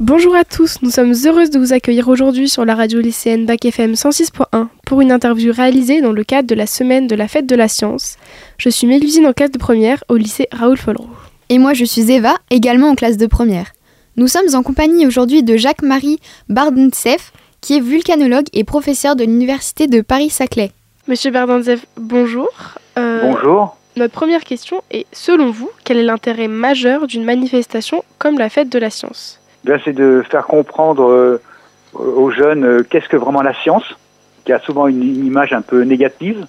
Bonjour à tous, nous sommes heureuses de vous accueillir aujourd'hui sur la radio lycéenne Bac FM 106.1 pour une interview réalisée dans le cadre de la semaine de la fête de la science. Je suis Mélusine en classe de première au lycée Raoul Follereau. Et moi je suis Eva, également en classe de première. Nous sommes en compagnie aujourd'hui de Jacques-Marie Bardentsev, qui est vulcanologue et professeur de l'université de Paris-Saclay. Monsieur Bardentsev, bonjour. Euh, bonjour. Notre première question est, selon vous, quel est l'intérêt majeur d'une manifestation comme la fête de la science? Ben, C'est de faire comprendre euh, aux jeunes euh, qu'est-ce que vraiment la science, qui a souvent une, image un peu négative.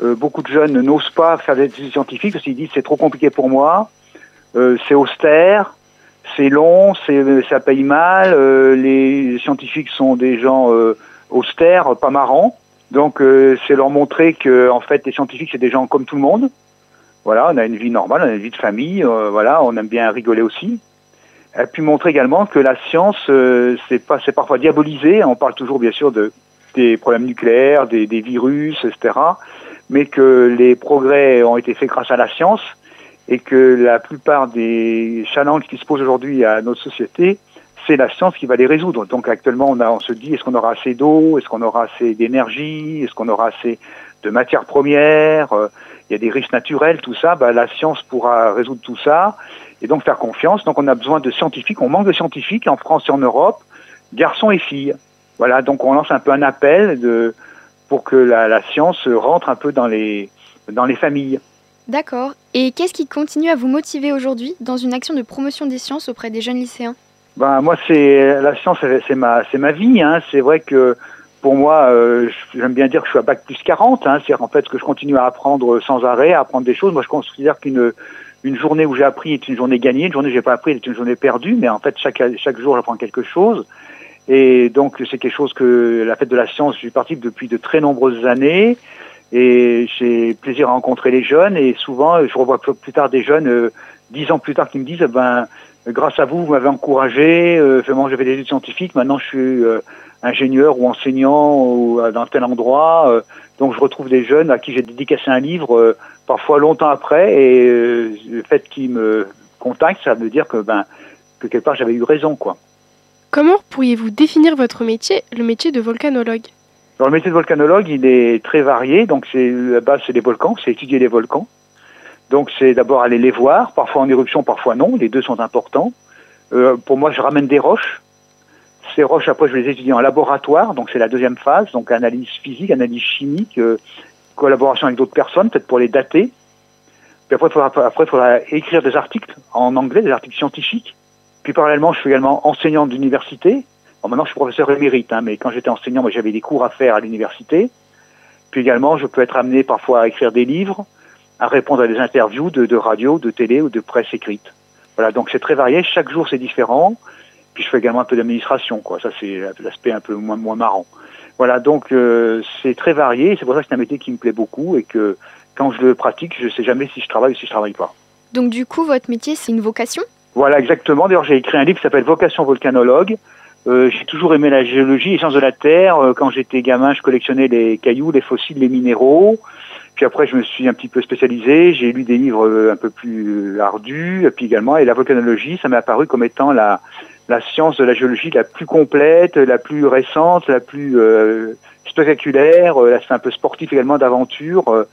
beaucoup de jeunes n'osent pas faire des études scientifiques parce qu'ils disent c'est trop compliqué pour moi, c'est austère, c'est long, ça paye mal, euh, les scientifiques sont des gens euh, austères, pas marrants. Donc euh, c'est leur montrer que en fait les scientifiques c'est des gens comme tout le monde. Voilà, on a une vie normale, on a une vie de famille, voilà, on aime bien rigoler aussi. Et puis montrer également que la science c'est pas c'est parfois diabolisé, on parle toujours bien sûr de des problèmes nucléaires, des, des virus, etc. Mais que les progrès ont été faits grâce à la science et que la plupart des challenges qui se posent aujourd'hui à notre société, c'est la science qui va les résoudre. Donc actuellement, on, a, on se dit, est-ce qu'on aura assez d'eau, est-ce qu'on aura assez d'énergie, est-ce qu'on aura assez de matières premières, euh, il y a des risques naturels, tout ça, bah, la science pourra résoudre tout ça et donc faire confiance. Donc on a besoin de scientifiques, on manque de scientifiques en France et en Europe, garçons et filles. Voilà, donc on lance un peu un appel de, pour que la, la science rentre un peu dans les, dans les familles. D'accord. Et qu'est-ce qui continue à vous motiver aujourd'hui dans une action de promotion des sciences auprès des jeunes lycéens? Ben, Moi, c'est la science, c'est ma, ma vie. Hein. C'est vrai que pour moi, euh, j'aime bien dire que je suis à bac plus 40. Hein. C'est-à-dire en fait que je continue à apprendre sans arrêt, à apprendre des choses. Moi, je considère qu'une une journée où j'ai appris est une journée gagnée, une journée où j'ai pas appris est une journée perdue. Mais en fait, chaque, chaque jour, j'apprends quelque chose. Et donc, c'est quelque chose que la fête de la science, je parti depuis de très nombreuses années. Et j'ai plaisir à rencontrer les jeunes et souvent je revois plus tard des jeunes euh, dix ans plus tard qui me disent ben grâce à vous vous m'avez encouragé, euh, j'avais des études scientifiques, maintenant je suis euh, ingénieur ou enseignant ou dans tel endroit. donc je retrouve des jeunes à qui j'ai dédicacé un livre parfois longtemps après et le fait qu'ils me contactent, ça veut dire que ben que quelque part j'avais eu raison quoi. Comment pourriez-vous définir votre métier, le métier de volcanologue? Alors, le métier de volcanologue, il est très varié. Donc, c'est la base, c'est les volcans, c'est étudier les volcans. Donc, c'est d'abord aller les voir, parfois en éruption, parfois non. Les deux sont importants. Euh, pour moi, je ramène des roches. Ces roches, après, je les étudie en laboratoire. Donc, c'est la deuxième phase. Donc, analyse physique, analyse chimique, euh, collaboration avec d'autres personnes, peut-être pour les dater. Puis après, il faudra, écrire des articles en anglais, des articles scientifiques. Puis parallèlement, je suis également enseignant d'université. Bon, maintenant, je suis professeur émérite, hein, mais quand j'étais enseignant, moi, j'avais des cours à faire à l'université. Puis également, je peux être amené parfois à écrire des livres, à répondre à des interviews de, de radio, de télé ou de presse écrite. Voilà, donc c'est très varié. Chaque jour, c'est différent. Puis je fais également un peu d'administration, quoi. Ça, c'est l'aspect un peu moins, moins marrant. Voilà, donc euh, c'est très varié. C'est pour ça que c'est un métier qui me plaît beaucoup et que quand je le pratique, je ne sais jamais si je travaille ou si je travaille pas. Donc du coup, votre métier, c'est une vocation? Voilà, exactement. D'ailleurs, j'ai écrit un livre qui s'appelle Vocation volcanologue euh, j'ai toujours aimé la géologie, les sciences de la Terre. Euh, quand j'étais gamin, je collectionnais les cailloux, les fossiles, les minéraux. Puis après, je me suis un petit peu spécialisé. J'ai lu des livres un peu plus ardus. Et puis également, et la volcanologie, ça m'est apparu comme étant la, la science de la géologie la plus complète, la plus récente, la plus spectaculaire. Là, c'est un peu sportif également d'aventure.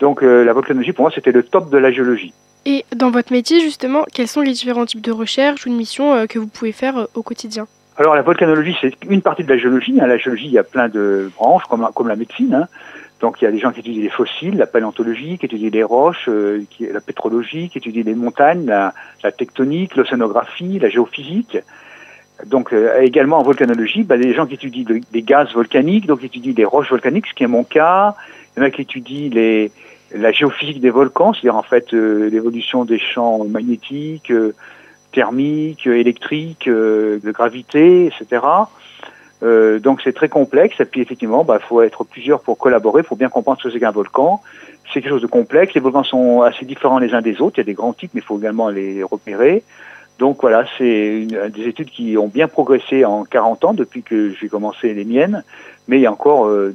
donc, la volcanologie, pour moi, c'était le top de la géologie. Et dans votre métier, justement, quels sont les différents types de recherches ou de missions que vous pouvez faire au quotidien? Alors la volcanologie, c'est une partie de la géologie. Hein. La géologie, il y a plein de branches, comme, comme la médecine. Hein. Donc il y a des gens qui étudient les fossiles, la paléontologie, qui étudient les roches, euh, la pétrologie, qui étudient les montagnes, la, tectonique, l'océanographie, la géophysique. Donc euh, également en volcanologie, bah, des gens qui étudient les gaz volcaniques, donc qui étudient les roches volcaniques, ce qui est mon cas. Il y en a qui étudient la géophysique des volcans, c'est-à-dire en fait euh, l'évolution des champs magnétiques, thermique, électrique, euh, de gravité, etc. Euh, donc c'est très complexe et puis effectivement, il bah, faut être plusieurs pour collaborer, pour bien comprendre ce que c'est qu'un volcan. C'est quelque chose de complexe. Les volcans sont assez différents les uns des autres. Il y a des grands types, mais il faut également les repérer. Donc voilà, c'est des études qui ont bien progressé en 40 ans depuis que j'ai commencé les miennes, mais il y a encore euh,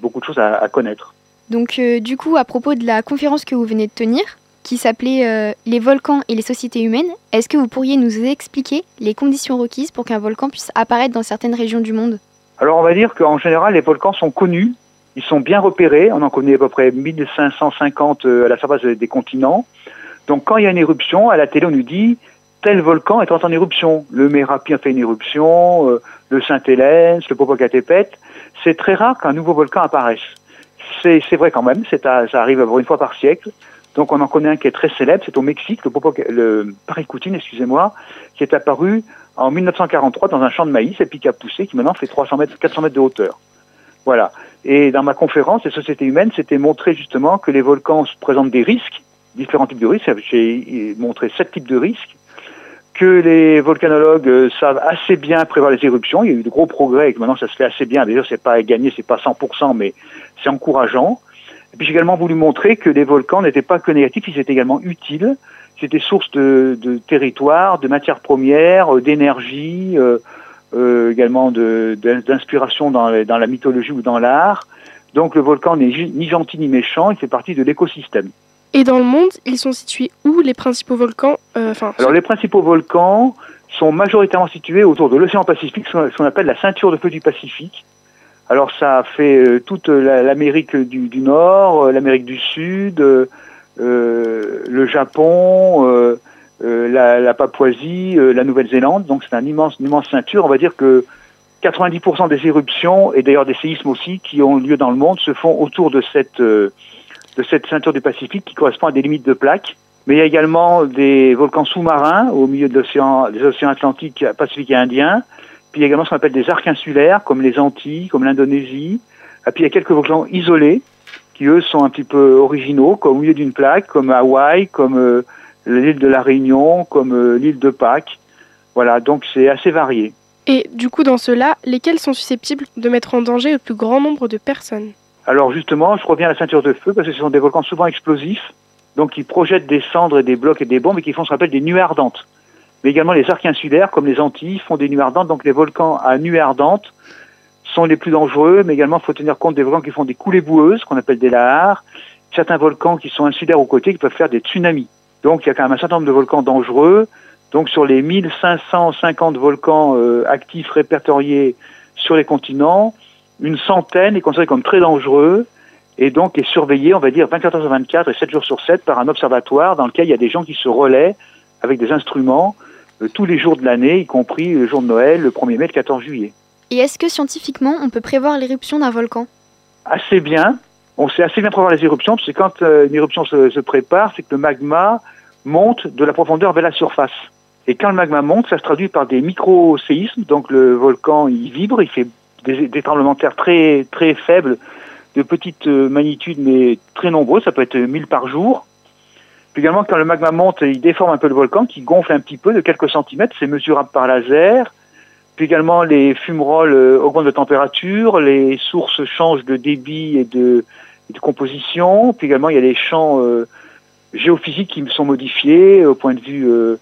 beaucoup de choses à connaître. Donc du coup, à propos de la conférence que vous venez de tenir, qui s'appelait euh, Les volcans et les sociétés humaines. Est-ce que vous pourriez nous expliquer les conditions requises pour qu'un volcan puisse apparaître dans certaines régions du monde? Alors on va dire qu'en général les volcans sont connus, ils sont bien repérés, on en connaît à peu près 1550 à la surface des continents. Donc quand il y a une éruption, à la télé on nous dit tel volcan est en éruption. Le Mérapi a fait une éruption, euh, le Saint-Hélène, le Popocatépetl. C'est très rare qu'un nouveau volcan apparaisse. C'est vrai quand même, ça arrive une fois par siècle. Donc on en connaît un qui est très célèbre, c'est au Mexique, le, Popoc le Paricoutine, excusez-moi, qui est apparu en 1943 dans un champ de maïs et puis qui a poussé, qui maintenant fait 300 mètres, 400 mètres de hauteur. Voilà. Et dans ma conférence, les sociétés humaines, c'était montré justement que les volcans présentent des risques, différents types de risques. J'ai montré sept types de risques que les volcanologues euh, savent assez bien prévoir les éruptions. Il y a eu de gros progrès et que maintenant ça se fait assez bien. D'ailleurs, c'est pas gagné, c'est pas 100%, mais c'est encourageant. Et puis j'ai également voulu montrer que les volcans n'étaient pas que négatifs, ils étaient également utiles. C'était source de, de, territoire, de matières premières, euh, d'énergie, euh, euh, également d'inspiration dans, dans la mythologie ou dans l'art. Donc le volcan n'est ni gentil ni méchant, il fait partie de l'écosystème. Et dans le monde, ils sont situés où les principaux volcans euh, Alors les principaux volcans sont majoritairement situés autour de l'océan Pacifique, ce qu'on appelle la ceinture de feu du Pacifique. Alors ça fait euh, toute l'Amérique du, Nord, euh, l'Amérique du Sud, euh, le Japon, la, Papouasie, la Nouvelle-Zélande. Donc c'est un immense, une immense ceinture. On va dire que 90% des éruptions et d'ailleurs des séismes aussi qui ont lieu dans le monde se font autour de cette de cette ceinture du Pacifique qui correspond à des limites de plaques. Mais il y a également des volcans sous-marins au milieu de des océans Atlantiques, Pacifique et Indien. Puis il y a également ce qu'on appelle des arcs insulaires, comme les Antilles, comme l'Indonésie. Et puis il y a quelques volcans isolés, qui eux sont un petit peu originaux, comme au milieu d'une plaque, comme Hawaï, comme euh, l'île de la Réunion, comme euh, l'île de Pâques. Voilà, donc c'est assez varié. Et du coup, dans ceux-là, lesquels sont susceptibles de mettre en danger le plus grand nombre de personnes? Alors justement, je reviens à la ceinture de feu parce que ce sont des volcans souvent explosifs, donc qui projettent des cendres et des blocs et des bombes et qui font ce qu'on appelle des nuées ardentes. Mais également les arcs insulaires, comme les Antilles, font des nuées ardentes. Donc les volcans à nuées ardentes sont les plus dangereux, mais également il faut tenir compte des volcans qui font des coulées boueuses, qu'on appelle des lahars, certains volcans qui sont insulaires aux côtés, qui peuvent faire des tsunamis. Donc il y a quand même un certain nombre de volcans dangereux. Donc sur les 1550 volcans euh, actifs répertoriés sur les continents, une centaine est considérée comme très dangereux et donc est surveillé, on va dire, 24 heures sur 24 et 7 jours sur 7 par un observatoire dans lequel il y a des gens qui se relaient avec des instruments tous les jours de l'année, y compris le jour de Noël, le 1er mai, le 14 juillet. Et est-ce que scientifiquement, on peut prévoir l'éruption d'un volcan? Assez bien. On sait assez bien prévoir les éruptions, parce que quand euh, une éruption se, se prépare, c'est que le magma monte de la profondeur vers la surface. Et quand le magma monte, ça se traduit par des micro-séismes, donc le volcan il vibre, il fait des, des, tremblements de terre très, très faibles, de petite euh, magnitude, mais très nombreux, ça peut être 1000 par jour. Puis également, quand le magma monte, il déforme un peu le volcan, qui gonfle un petit peu de quelques centimètres, c'est mesurable par laser. Puis également, les fumerolles euh, augmentent de température, les sources changent de débit et de, composition. Puis également, il y a les champs euh, géophysiques qui sont modifiés au point de vue euh,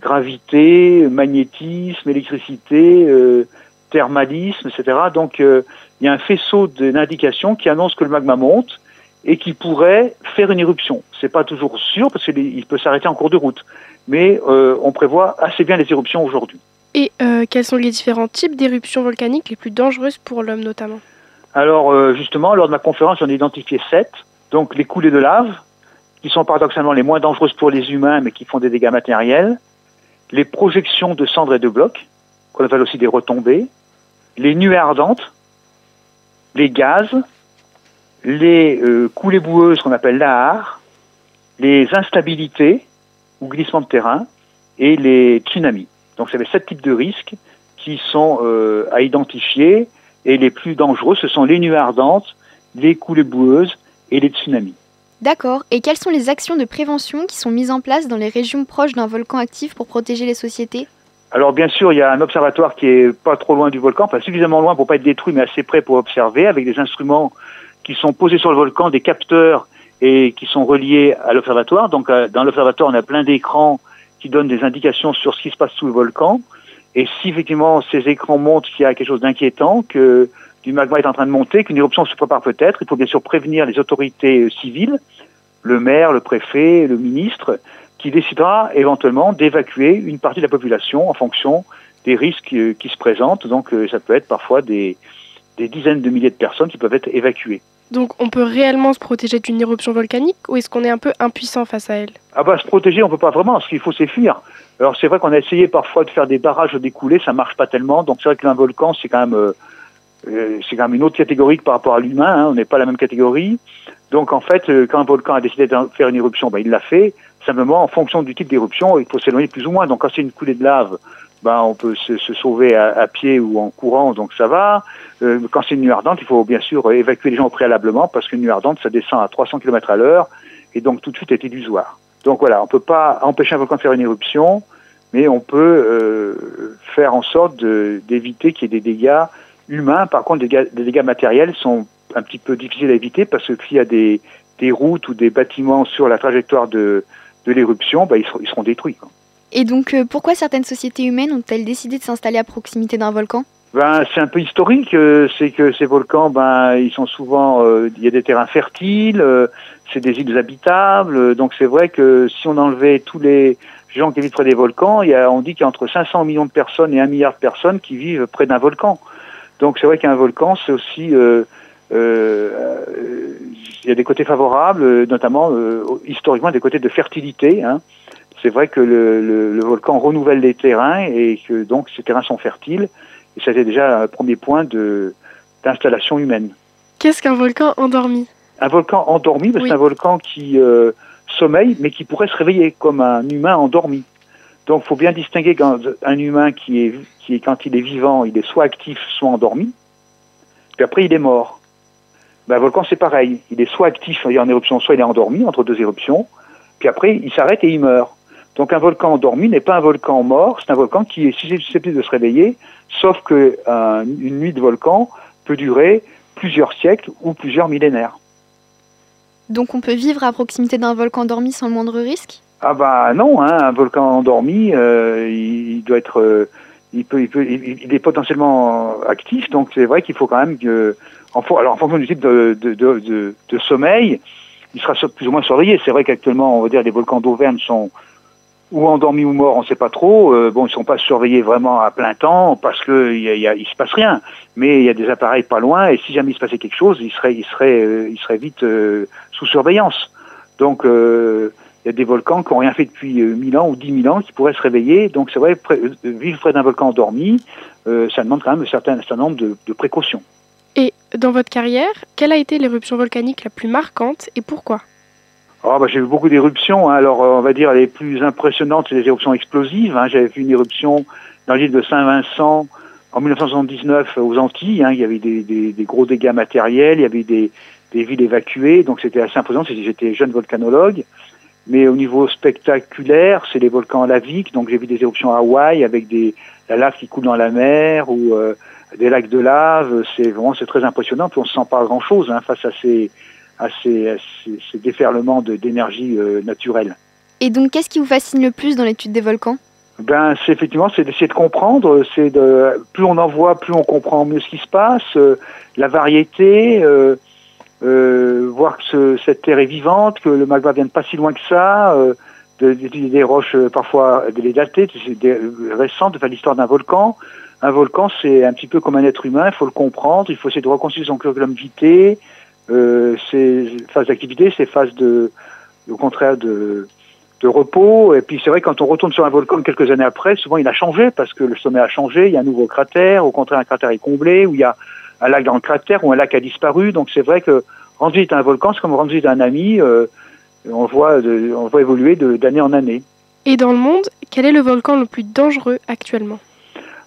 gravité, magnétisme, électricité, euh, thermalisme, etc. Donc euh, il y a un faisceau d'indications qui annonce que le magma monte et qui pourrait faire une éruption. C'est pas toujours sûr parce qu'il peut s'arrêter en cours de route, mais euh, on prévoit assez bien les éruptions aujourd'hui. Et euh, quels sont les différents types d'éruptions volcaniques les plus dangereuses pour l'homme notamment? Alors euh, justement, lors de ma conférence, j'en ai identifié sept. Donc les coulées de lave, qui sont paradoxalement les moins dangereuses pour les humains, mais qui font des dégâts matériels. Les projections de cendres et de blocs, qu'on appelle aussi des retombées les nuées ardentes, les gaz, les euh, coulées boueuses qu'on appelle lahar, les instabilités ou glissements de terrain et les tsunamis. Donc, ça avait sept types de risques qui sont euh, à identifier et les plus dangereux, ce sont les nuées ardentes, les coulées boueuses et les tsunamis. D'accord. Et quelles sont les actions de prévention qui sont mises en place dans les régions proches d'un volcan actif pour protéger les sociétés? Alors bien sûr, il y a un observatoire qui est pas trop loin du volcan, pas suffisamment loin pour pas être détruit, mais assez près pour observer, avec des instruments qui sont posés sur le volcan, des capteurs et qui sont reliés à l'observatoire. Donc euh, dans l'observatoire, on a plein d'écrans qui donnent des indications sur ce qui se passe sous le volcan. Et si effectivement ces écrans montrent qu'il y a quelque chose d'inquiétant, que du magma est en train de monter, qu'une éruption se prépare peut-être, il faut bien sûr prévenir les autorités civiles le maire, le préfet, le ministre, qui décidera éventuellement d'évacuer une partie de la population en fonction des risques euh, qui se présentent. Donc euh, ça peut être parfois des, des dizaines de milliers de personnes qui peuvent être évacuées. Donc on peut réellement se protéger d'une éruption volcanique ou est-ce qu'on est un peu impuissant face à elle? Ah bah se protéger on peut pas vraiment, ce qu'il faut c'est fuir. Alors c'est vrai qu'on a essayé parfois de faire des barrages découlés, ça marche pas tellement. Donc c'est vrai qu'un volcan c'est quand même euh, euh, c'est quand même une autre catégorie par rapport à l'humain. Hein, on n'est pas la même catégorie. Donc en fait euh, quand un volcan a décidé de faire une éruption, bah, il l'a fait. Simplement en fonction du type d'éruption, il faut s'éloigner plus ou moins. Donc quand c'est une coulée de lave, ben, on peut se, sauver à, pied ou en courant, donc ça va. Euh, quand c'est une nuit ardente, il faut bien sûr évacuer les gens préalablement parce qu'une nuit ardente, ça descend à 300 km à l'heure et donc tout de suite est illusoire. Donc voilà, on peut pas empêcher un volcan de faire une éruption, mais on peut euh, faire en sorte d'éviter qu'il y ait des dégâts humains. Par contre, les dégâts, matériels sont un petit peu difficiles à éviter parce que s'il y a des, routes ou des bâtiments sur la trajectoire de, l'éruption, ben, ils, seront, détruits. Et donc, euh, pourquoi certaines sociétés humaines ont-elles décidé de s'installer à proximité d'un volcan? Ben, c'est un peu historique, euh, c'est que ces volcans, ben, ils sont souvent, euh, il y a des terrains fertiles, c'est des îles habitables, donc c'est vrai que si on enlevait tous les gens qui vivent près des volcans, y a, on dit qu'il y a entre 500 millions de personnes et 1 milliard de personnes qui vivent près d'un volcan. Donc c'est vrai qu'un volcan, c'est aussi, il y a des côtés favorables, notamment historiquement des côtés de fertilité. Hein c'est vrai que le, le, le, volcan renouvelle les terrains et que donc ces terrains sont fertiles. Et ça c'était déjà un premier point d'installation humaine. Qu'est-ce qu'un volcan endormi? Un volcan endormi, oui. c'est un volcan qui euh, sommeille, mais qui pourrait se réveiller comme un humain endormi. Donc il faut bien distinguer quand un humain qui est, qui est, quand il est vivant, il est soit actif, soit endormi, puis après il est mort. Ben, un volcan c'est pareil, il est soit actif, il est en éruption, soit il est endormi entre deux éruptions, puis après il s'arrête et il meurt. Donc un volcan endormi n'est pas un volcan mort, c'est un volcan qui est susceptible de se réveiller, sauf que euh, une nuit de volcan peut durer plusieurs siècles ou plusieurs millénaires. Donc on peut vivre à proximité d'un volcan endormi sans le moindre risque? Ah bah non, hein, un volcan endormi, euh, il doit être, euh, il peut, il peut, il, est potentiellement actif, donc c'est vrai qu'il faut quand même que, en, alors en fonction du type de, de, de, de sommeil, il sera plus ou moins surveillé. C'est vrai qu'actuellement, on va dire, les volcans d'Auvergne sont ou endormis ou morts, on ne sait pas trop. Euh, bon, ils sont pas surveillés vraiment à plein temps parce que y se passe rien. Mais il y a des appareils pas loin et si jamais il se passait quelque chose, ils seraient, euh, vite euh, sous surveillance. Donc il y a des volcans qui n'ont rien fait depuis 1000 ans ou 10 000 ans qui pourraient se réveiller. Donc c'est vrai, vivre près d'un volcan endormi, ça demande quand même un certain, nombre de précautions. Et dans votre carrière, quelle a été l'éruption volcanique la plus marquante et pourquoi? Oh, bah, j'ai vu beaucoup d'éruptions. Hein. Alors, on va dire les plus impressionnantes, c'est les éruptions explosives. Hein. J'avais vu une éruption dans l'île de Saint-Vincent en 1979 aux Antilles. Hein. Il y avait des, des, des, gros dégâts matériels, il y avait des, des villes évacuées, donc c'était assez imposant. J'étais jeune volcanologue. Mais au niveau spectaculaire, c'est les volcans laviques. Donc j'ai vu des éruptions à Hawaï avec des, la lave qui coule dans la mer ou euh, des lacs de lave. C'est vraiment c'est très impressionnant. On se sent pas grand chose hein, face à ces à ces, à ces, ces déferlements d'énergie euh, naturelle. Et donc, qu'est-ce qui vous fascine le plus dans l'étude des volcans? Ben, c'est effectivement, c'est d'essayer de comprendre. C'est de plus on en voit, plus on comprend mieux ce qui se passe, euh, la variété, euh, euh, voir que ce, cette terre est vivante, que le magma vient de pas si loin que ça, d'étudier de, des roches parfois des datées, des, récentes, de l'histoire d'un volcan. Un volcan, c'est un petit peu comme un être humain. Il faut le comprendre. Il faut essayer de reconstituer son curriculum vitae, euh, ces phases d'activité, ces phases de, au contraire de, de repos. Et puis c'est vrai quand on retourne sur un volcan quelques années après, souvent il a changé parce que le sommet a changé, il y a un nouveau cratère, au contraire un cratère est comblé, ou il y a un lac dans le cratère, ou un lac a disparu. Donc c'est vrai que rendre visite à un volcan, c'est comme rendre visite à un ami, euh, on, voit de, on voit évoluer d'année en année. Et dans le monde, quel est le volcan le plus dangereux actuellement?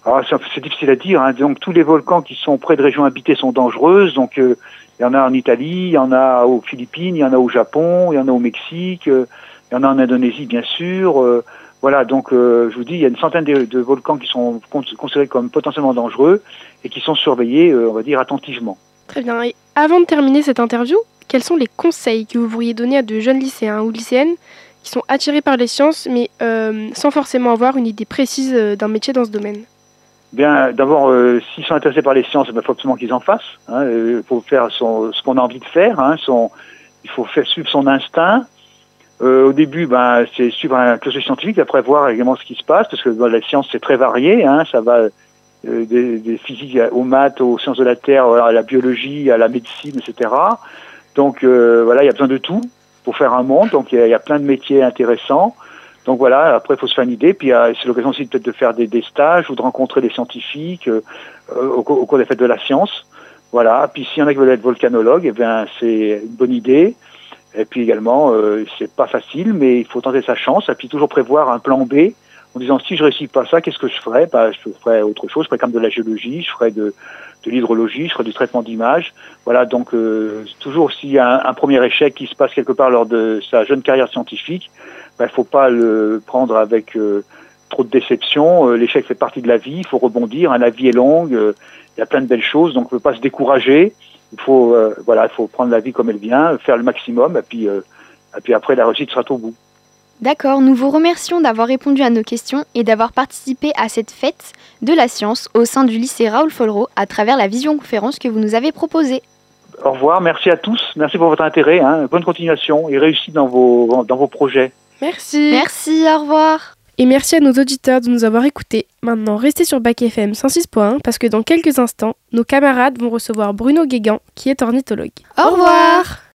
Ah, c'est difficile à dire. Hein. Donc tous les volcans qui sont près de régions habitées sont dangereuses. Donc euh, il y en a en Italie, il y en a aux Philippines, il y en a au Japon, il y en a au Mexique, il y en a en Indonésie bien sûr. Euh, voilà, donc euh, je vous dis, il y a une centaine de, volcans qui sont considérés comme potentiellement dangereux et qui sont surveillés, euh, on va dire, attentivement. Très bien. Et avant de terminer cette interview, quels sont les conseils que vous pourriez donner à de jeunes lycéens ou lycéennes qui sont attirés par les sciences, mais euh, sans forcément avoir une idée précise d'un métier dans ce domaine? Bien, d'abord, euh, s'ils sont intéressés par les sciences, il faut absolument qu'ils en fassent. Il hein, faut faire son, ce qu'on a envie de faire. Hein, il faut faire suivre son instinct. Euh, au début, ben, c'est suivre un cursus scientifique, après voir également ce qui se passe, parce que ben, la science c'est très varié, hein, ça va euh, des, physiques aux maths, aux sciences de la terre, à la biologie, à la médecine, etc. Donc euh, voilà, il y a besoin de tout pour faire un monde. Donc il y, a plein de métiers intéressants. Donc voilà, après il faut se faire une idée. Puis c'est l'occasion aussi peut-être de faire des, stages ou de rencontrer des scientifiques au, au, cours des fêtes de la science. Voilà. Puis s'il y en a qui veulent être volcanologues, eh bien c'est une bonne idée. Et puis également, euh, c'est pas facile, mais il faut tenter sa chance. Et puis toujours prévoir un plan B en disant si je réussis pas ça, qu'est-ce que je ferais? Bah, Je ferais autre chose. Je ferais comme de la géologie, je ferais de, de l'hydrologie, je ferais du traitement d'image. Voilà. Donc euh, toujours s'il y a un, premier échec qui se passe quelque part lors de sa jeune carrière scientifique, il bah, ne faut pas le prendre avec euh, trop de déception. L'échec fait partie de la vie. Il faut rebondir. Hein, la vie est longue. il y a plein de belles choses, donc on ne peut pas se décourager il faut euh, voilà, il faut prendre la vie comme elle vient, faire le maximum, et puis, euh, et puis après la réussite sera au bout. D'accord, nous vous remercions d'avoir répondu à nos questions et d'avoir participé à cette fête de la science au sein du lycée Raoul Follereau à travers la vision conférence que vous nous avez proposée. Au revoir, merci à tous, merci pour votre intérêt, hein. bonne continuation et réussite dans vos, dans vos projets. Merci. Merci, au revoir. Et merci à nos auditeurs de nous avoir écoutés. Maintenant, restez sur Bac FM 106.1 parce que dans quelques instants, nos camarades vont recevoir Bruno Guégan, qui est ornithologue. Au revoir